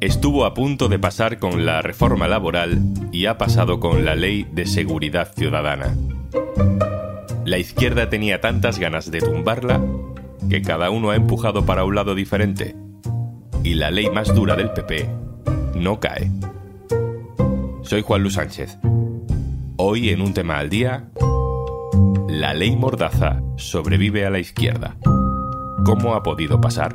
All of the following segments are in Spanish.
Estuvo a punto de pasar con la reforma laboral y ha pasado con la ley de seguridad ciudadana. La izquierda tenía tantas ganas de tumbarla que cada uno ha empujado para un lado diferente. Y la ley más dura del PP no cae. Soy Juan Luis Sánchez. Hoy en un tema al día, la ley Mordaza sobrevive a la izquierda. ¿Cómo ha podido pasar?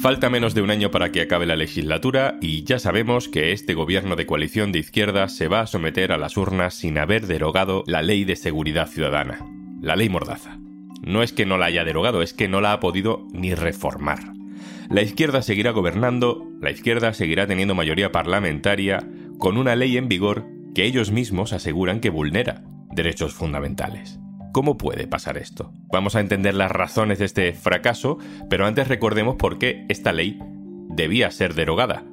Falta menos de un año para que acabe la legislatura y ya sabemos que este gobierno de coalición de izquierda se va a someter a las urnas sin haber derogado la ley de seguridad ciudadana, la ley Mordaza. No es que no la haya derogado, es que no la ha podido ni reformar. La izquierda seguirá gobernando, la izquierda seguirá teniendo mayoría parlamentaria, con una ley en vigor que ellos mismos aseguran que vulnera derechos fundamentales. ¿Cómo puede pasar esto? Vamos a entender las razones de este fracaso, pero antes recordemos por qué esta ley debía ser derogada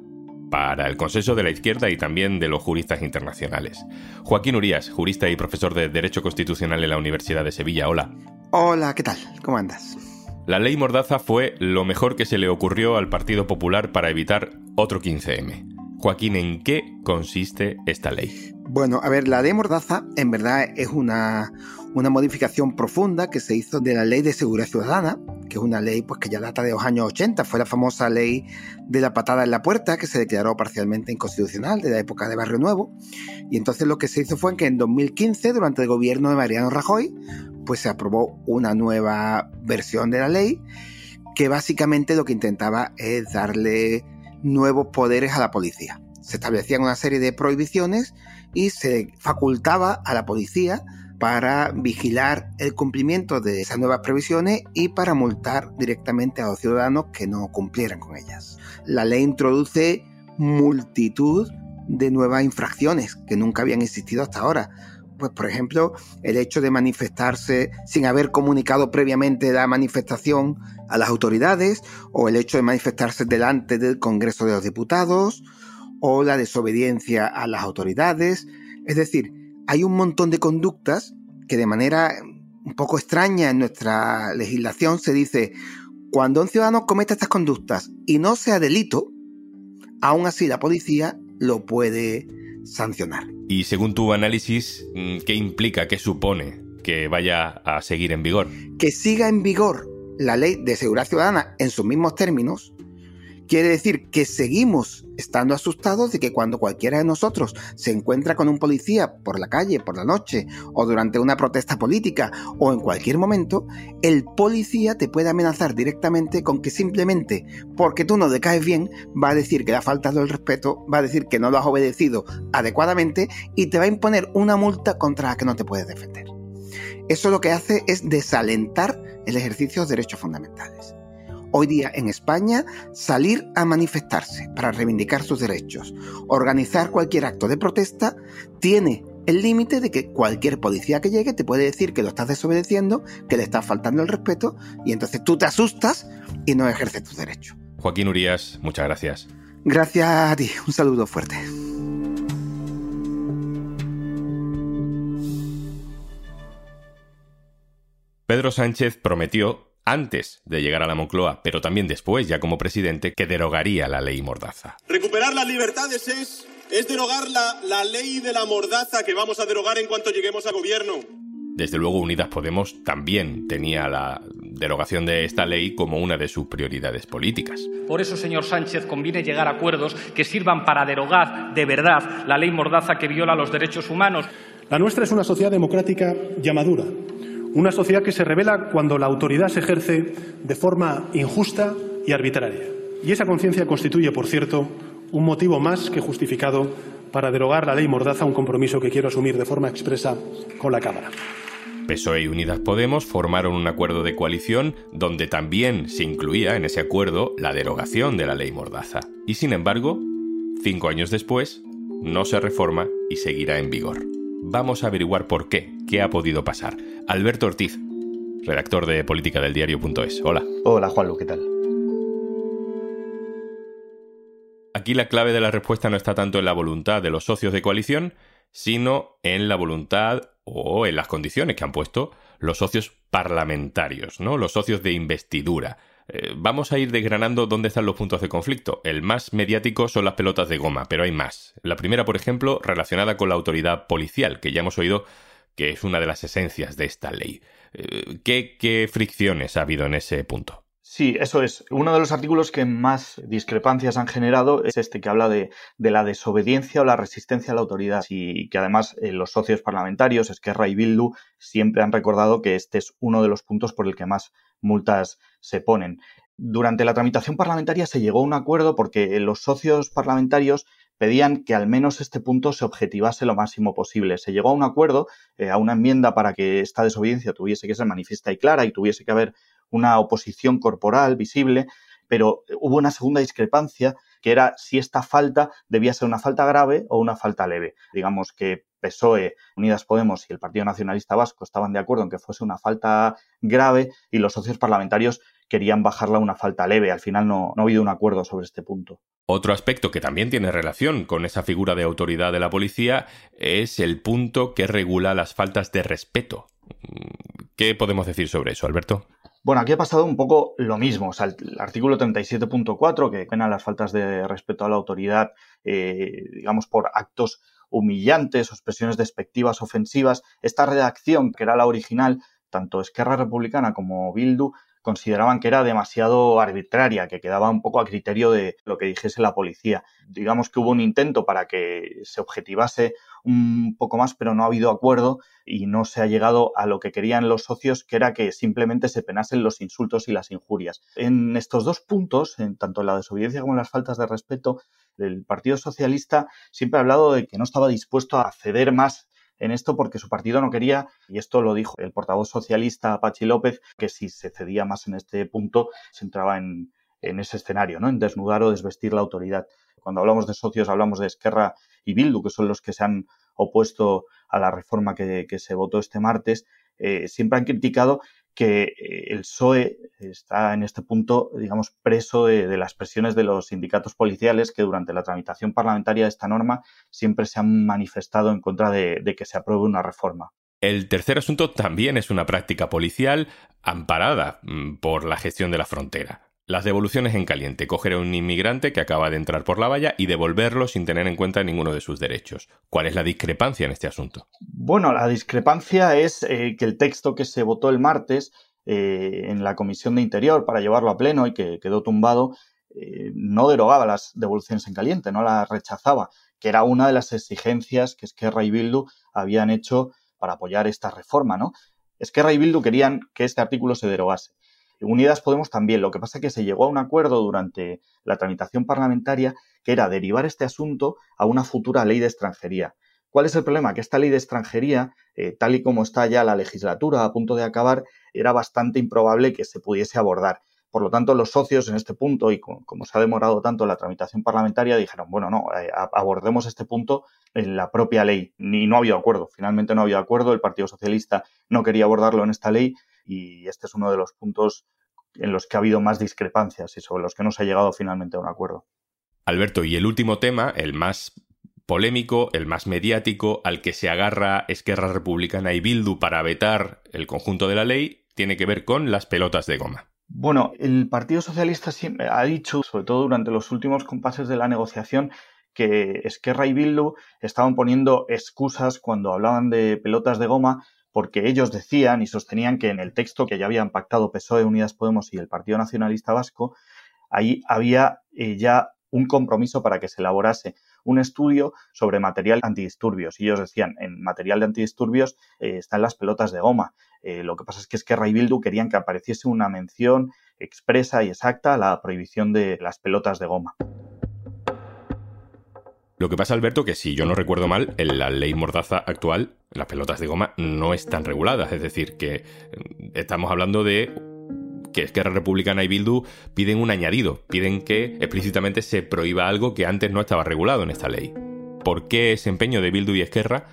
para el consenso de la izquierda y también de los juristas internacionales. Joaquín Urías, jurista y profesor de Derecho Constitucional en la Universidad de Sevilla. Hola. Hola, ¿qué tal? ¿Cómo andas? La ley Mordaza fue lo mejor que se le ocurrió al Partido Popular para evitar otro 15M. Joaquín, ¿en qué consiste esta ley? Bueno, a ver, la ley Mordaza en verdad es una, una modificación profunda que se hizo de la ley de seguridad ciudadana, que es una ley pues, que ya data de los años 80, fue la famosa ley de la patada en la puerta, que se declaró parcialmente inconstitucional de la época de Barrio Nuevo. Y entonces lo que se hizo fue que en 2015, durante el gobierno de Mariano Rajoy, pues se aprobó una nueva versión de la ley, que básicamente lo que intentaba es darle nuevos poderes a la policía. Se establecían una serie de prohibiciones y se facultaba a la policía para vigilar el cumplimiento de esas nuevas previsiones y para multar directamente a los ciudadanos que no cumplieran con ellas. La ley introduce multitud de nuevas infracciones que nunca habían existido hasta ahora. Pues, por ejemplo, el hecho de manifestarse sin haber comunicado previamente la manifestación a las autoridades, o el hecho de manifestarse delante del Congreso de los Diputados, o la desobediencia a las autoridades. Es decir, hay un montón de conductas que de manera un poco extraña en nuestra legislación se dice, cuando un ciudadano cometa estas conductas y no sea delito, aún así la policía lo puede sancionar. Y según tu análisis, mm, ¿qué implica, qué supone que vaya a seguir en vigor? Que siga en vigor la ley de seguridad ciudadana en sus mismos términos Quiere decir que seguimos estando asustados de que cuando cualquiera de nosotros se encuentra con un policía por la calle, por la noche, o durante una protesta política, o en cualquier momento, el policía te puede amenazar directamente con que simplemente porque tú no le caes bien, va a decir que le ha faltado el respeto, va a decir que no lo has obedecido adecuadamente y te va a imponer una multa contra la que no te puedes defender. Eso lo que hace es desalentar el ejercicio de derechos fundamentales hoy día en España salir a manifestarse para reivindicar sus derechos, organizar cualquier acto de protesta, tiene el límite de que cualquier policía que llegue te puede decir que lo estás desobedeciendo, que le estás faltando el respeto, y entonces tú te asustas y no ejerces tus derechos. Joaquín Urias, muchas gracias. Gracias a ti, un saludo fuerte. Pedro Sánchez prometió antes de llegar a la Moncloa, pero también después, ya como presidente, que derogaría la ley Mordaza. Recuperar las libertades es, es derogar la, la ley de la Mordaza que vamos a derogar en cuanto lleguemos al gobierno. Desde luego, Unidas Podemos también tenía la derogación de esta ley como una de sus prioridades políticas. Por eso, señor Sánchez, conviene llegar a acuerdos que sirvan para derogar de verdad la ley Mordaza que viola los derechos humanos. La nuestra es una sociedad democrática ya madura una sociedad que se revela cuando la autoridad se ejerce de forma injusta y arbitraria. Y esa conciencia constituye, por cierto, un motivo más que justificado para derogar la ley Mordaza, un compromiso que quiero asumir de forma expresa con la Cámara. PSOE y Unidas Podemos formaron un acuerdo de coalición donde también se incluía en ese acuerdo la derogación de la ley Mordaza. Y sin embargo, cinco años después, no se reforma y seguirá en vigor. Vamos a averiguar por qué, qué ha podido pasar. Alberto Ortiz, redactor de política del diario.es. Hola. Hola Juanlu, ¿qué tal? Aquí la clave de la respuesta no está tanto en la voluntad de los socios de coalición, sino en la voluntad o en las condiciones que han puesto los socios parlamentarios, ¿no? Los socios de investidura. Eh, vamos a ir desgranando dónde están los puntos de conflicto. El más mediático son las pelotas de goma, pero hay más. La primera, por ejemplo, relacionada con la autoridad policial, que ya hemos oído que es una de las esencias de esta ley. Eh, ¿Qué fricciones ha habido en ese punto? Sí, eso es. Uno de los artículos que más discrepancias han generado es este que habla de, la desobediencia o la resistencia a la autoridad y que además eh, los socios parlamentarios, Esquerra y Bildu, siempre han recordado que este es uno de los puntos por el que más multas se ponen. Durante la tramitación parlamentaria se llegó a un acuerdo porque los socios parlamentarios pedían que al menos este punto se objetivase lo máximo posible. Se llegó a un acuerdo, eh, a una enmienda para que esta desobediencia tuviese que ser manifiesta y clara y tuviese que haber una oposición corporal visible, pero hubo una segunda discrepancia que era si esta falta debía ser una falta grave o una falta leve. Digamos que PSOE, Unidas Podemos y el Partido Nacionalista Vasco estaban de acuerdo en que fuese una falta grave y los socios parlamentarios querían bajarla a una falta leve. Al final no, no ha habido un acuerdo sobre este punto. Otro aspecto que también tiene relación con esa figura de autoridad de la policía es el punto que regula las faltas de respeto. ¿Qué podemos decir sobre eso, Alberto? Bueno, aquí ha pasado un poco lo mismo. O sea, el, artículo 37.4, que pena las faltas de respeto a la autoridad, eh, digamos, por actos humillantes o expresiones despectivas, ofensivas. Esta redacción, que era la original, tanto Esquerra Republicana como Bildu, consideraban que era demasiado arbitraria, que quedaba un poco a criterio de lo que dijese la policía. Digamos que hubo un intento para que se objetivase un poco más, pero no ha habido acuerdo y no se ha llegado a lo que querían los socios, que era que simplemente se penasen los insultos y las injurias. En estos dos puntos, en tanto la desobediencia como las faltas de respeto, el Partido Socialista siempre ha hablado de que no estaba dispuesto a ceder más en esto porque su partido no quería, y esto lo dijo el portavoz socialista Pachi López, que si se cedía más en este punto se entraba en, ese escenario, ¿no? En desnudar o desvestir la autoridad. Cuando hablamos de socios hablamos de Esquerra y Bildu, que son los que se han opuesto a la reforma que, que se votó este martes, eh, siempre han criticado que eh, el PSOE está en este punto, digamos, preso de, las presiones de los sindicatos policiales que durante la tramitación parlamentaria de esta norma siempre se han manifestado en contra de que se apruebe una reforma. El tercer asunto también es una práctica policial amparada mm, por la gestión de la frontera. Las devoluciones en caliente, coger a un inmigrante que acaba de entrar por la valla y devolverlo sin tener en cuenta ninguno de sus derechos. ¿Cuál es la discrepancia en este asunto? Bueno, la discrepancia es eh, que el texto que se votó el martes eh, en la Comisión de Interior para llevarlo a pleno y que quedó tumbado, eh, no derogaba las devoluciones en caliente, no las rechazaba, que era una de las exigencias que Esquerra y Bildu habían hecho para apoyar esta reforma, ¿no? Esquerra y Bildu querían que este artículo se derogase. Unidas Podemos también. Lo que pasa es que se llegó a un acuerdo durante la tramitación parlamentaria que era derivar este asunto a una futura ley de extranjería. ¿Cuál es el problema? Que esta ley de extranjería, eh, tal y como está ya la legislatura a punto de acabar, era bastante improbable que se pudiese abordar. Por lo tanto, los socios en este punto, y como se ha demorado tanto la tramitación parlamentaria, dijeron, bueno, no, eh, abordemos este punto en la propia ley. Ni no ha habido acuerdo. Finalmente no ha habido acuerdo. El Partido Socialista no quería abordarlo en esta ley y este es uno de los puntos en los que ha habido más discrepancias y sobre los que no se ha llegado finalmente a un acuerdo. Alberto, y el último tema, el más polémico, el más mediático, al que se agarra Esquerra Republicana y Bildu para vetar el conjunto de la ley, tiene que ver con las pelotas de goma. Bueno, el Partido Socialista ha dicho, sobre todo durante los últimos compases de la negociación, que Esquerra y Bildu estaban poniendo excusas cuando hablaban de pelotas de goma porque ellos decían y sostenían que en el texto que ya habían pactado PSOE, Unidas Podemos y el Partido Nacionalista Vasco, ahí había eh, ya un compromiso para que se elaborase un estudio sobre material antidisturbios. Y ellos decían, en material de antidisturbios eh, están las pelotas de goma. Eh, lo que pasa es que es que Ray Bildu querían que apareciese una mención expresa y exacta a la prohibición de las pelotas de goma. Lo que pasa, Alberto, que si yo no recuerdo mal, en la ley mordaza actual, las pelotas de goma no están reguladas. Es decir, que mm, estamos hablando de que Esquerra Republicana y Bildu piden un añadido, piden que explícitamente se prohíba algo que antes no estaba regulado en esta ley. ¿Por qué ese empeño de Bildu y Esquerra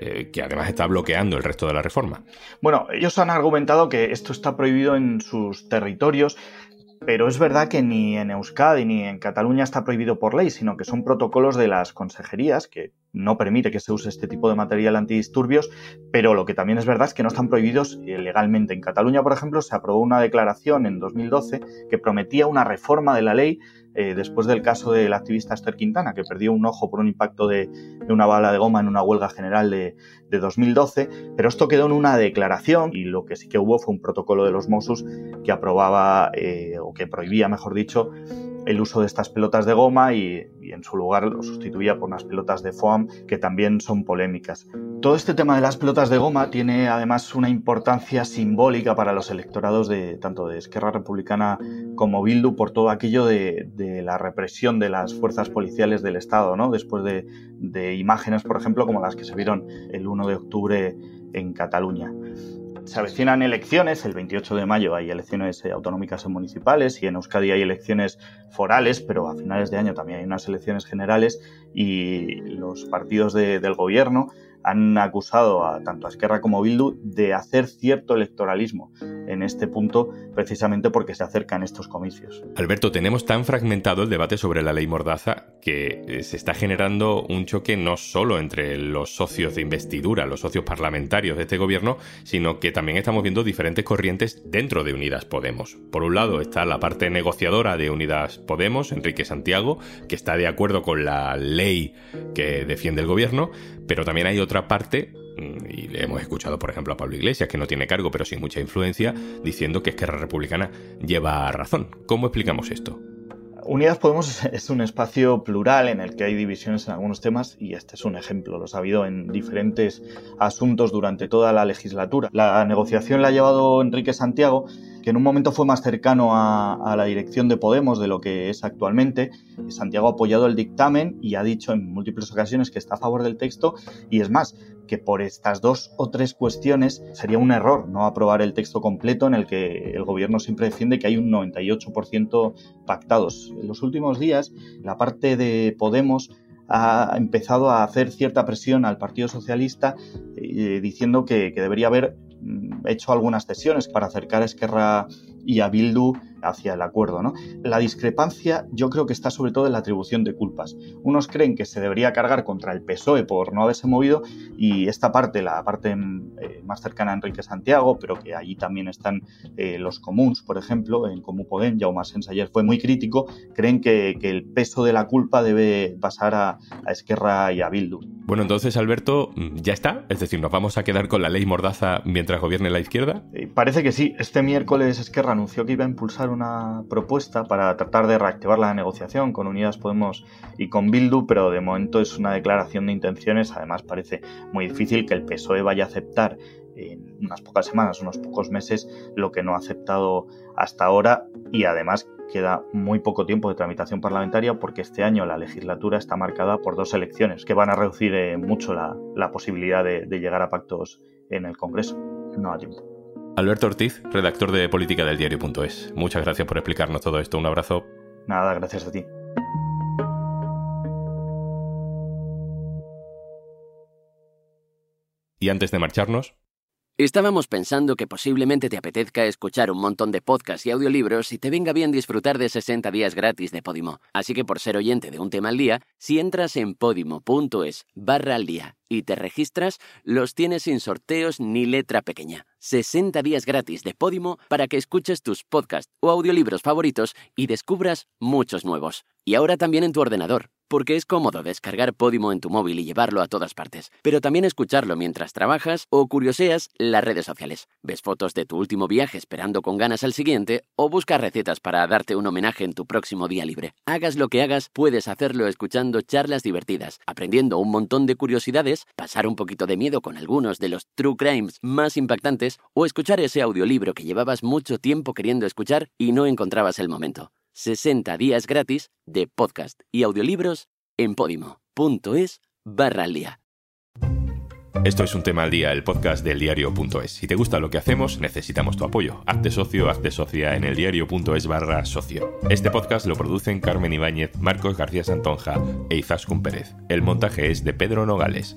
eh, que además está bloqueando el resto de la reforma. Bueno, ellos han argumentado que esto está prohibido en sus territorios pero es verdad que ni en Euskadi ni en Cataluña está prohibido por ley, sino que son protocolos de las consejerías que no permite que se use este tipo de material antidisturbios, pero lo que también es verdad es que no están prohibidos eh, legalmente. En Cataluña, por ejemplo, se aprobó una declaración en 2012 que prometía una reforma de la ley eh, después del caso del activista Esther Quintana, que perdió un ojo por un impacto de, una bala de goma en una huelga general de, 2012, pero esto quedó en una declaración y lo que sí que hubo fue un protocolo de los Mossos que aprobaba eh, o que prohibía, mejor dicho, el uso de estas pelotas de goma y, en su lugar lo sustituía por unas pelotas de foam que también son polémicas. Todo este tema de las pelotas de goma tiene además una importancia simbólica para los electorados de tanto de Esquerra Republicana como Bildu por todo aquello de, la represión de las fuerzas policiales del Estado, ¿no? después de, de imágenes, por ejemplo, como las que se vieron el 1 de octubre en Cataluña. Se avecinan elecciones, el 28 de mayo hay elecciones eh, autonómicas y municipales y en Euskadi hay elecciones forales, pero a finales de año también hay unas elecciones generales y los partidos del gobierno han acusado a tanto a Esquerra como Bildu de hacer cierto electoralismo en este punto precisamente porque se acercan estos comicios. Alberto, tenemos tan fragmentado el debate sobre la ley Mordaza que eh, se está generando un choque no solo entre los socios de investidura, los socios parlamentarios de este gobierno, sino que también estamos viendo diferentes corrientes dentro de Unidas Podemos. Por un lado está la parte negociadora de Unidas Podemos, Enrique Santiago, que está de acuerdo con la ley que defiende el gobierno, pero también hay otra parte y le hemos escuchado, por ejemplo, a Pablo Iglesias, que no tiene cargo, pero sí mucha influencia, diciendo que Esquerra Republicana lleva razón. ¿Cómo explicamos esto? Unidas Podemos es un espacio plural en el que hay divisiones en algunos temas y este es un ejemplo. Los ha habido en diferentes asuntos durante toda la legislatura. La negociación la ha llevado Enrique Santiago que en un momento fue más cercano a, la dirección de Podemos de lo que es actualmente. Santiago ha apoyado el dictamen y ha dicho en múltiples ocasiones que está a favor del texto y es más, que por estas dos o tres cuestiones sería un error no aprobar el texto completo en el que el gobierno siempre defiende que hay un 98% pactados. En los últimos días, la parte de Podemos ha empezado a hacer cierta presión al Partido Socialista eh, diciendo que, debería haber hecho algunas cesiones para acercar a Esquerra y a Bildu hacia el acuerdo. ¿no? La discrepancia yo creo que está sobre todo en la atribución de culpas. Unos creen que se debería cargar contra el PSOE por no haberse movido y esta parte, la parte mm, eh, más cercana a Enrique Santiago, pero que allí también están eh, los comuns, por ejemplo, en Comú Podem, Jaume Sens ayer fue muy crítico, creen que, el peso de la culpa debe pasar a, a Esquerra y a Bildu. Bueno, entonces, Alberto, mm, ¿ya está? Es decir, ¿nos vamos a quedar con la ley Mordaza mientras gobierne la izquierda? Eh, parece que sí. Este miércoles Esquerra anunció que iba a impulsar una propuesta para tratar de reactivar la negociación con Unidas Podemos y con Bildu, pero de momento es una declaración de intenciones. Además, parece muy difícil que el PSOE vaya a aceptar en unas pocas semanas, unos pocos meses, lo que no ha aceptado hasta ahora y además queda muy poco tiempo de tramitación parlamentaria porque este año la legislatura está marcada por dos elecciones que van a reducir eh, mucho la, posibilidad de, llegar a pactos en el Congreso. No hay tiempo. Alberto Ortiz, redactor de política del diario.es. Muchas gracias por explicarnos todo esto. Un abrazo. Nada, gracias a ti. Y antes de marcharnos, Estábamos pensando que posiblemente te apetezca escuchar un montón de podcasts y audiolibros y te venga bien disfrutar de 60 días gratis de Podimo. Así que por ser oyente de un tema al día, si entras en podimo.es barra al día y te registras, los tienes sin sorteos ni letra pequeña. 60 días gratis de Podimo para que escuches tus podcasts o audiolibros favoritos y descubras muchos nuevos. Y ahora también en tu ordenador porque es cómodo descargar Podimo en tu móvil y llevarlo a todas partes, pero también escucharlo mientras trabajas o curioseas las redes sociales. Ves fotos de tu último viaje esperando con ganas al siguiente o buscas recetas para darte un homenaje en tu próximo día libre. Hagas lo que hagas, puedes hacerlo escuchando charlas divertidas, aprendiendo un montón de curiosidades, pasar un poquito de miedo con algunos de los true crimes más impactantes o escuchar ese audiolibro que llevabas mucho tiempo queriendo escuchar y no encontrabas el momento. 60 días gratis de podcast y audiolibros en Podimo. diario.es barra al día. Esto es un tema al día, el podcast del diario.es. Si te gusta lo que hacemos, necesitamos tu apoyo. Hazte socio, hazte socia en el diario.es barra socio. Este podcast lo producen Carmen Ibáñez, Marcos García Santonja e Izaskun Pérez. El montaje es de Pedro Nogales.